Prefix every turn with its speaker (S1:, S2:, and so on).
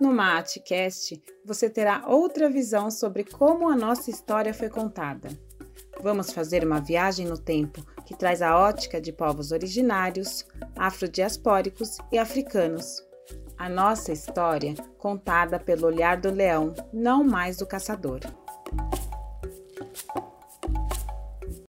S1: No MateCast, você terá outra visão sobre como a nossa história foi contada. Vamos fazer uma viagem no tempo que traz a ótica de povos originários, afrodiaspóricos e africanos. A nossa história contada pelo olhar do leão, não mais do caçador.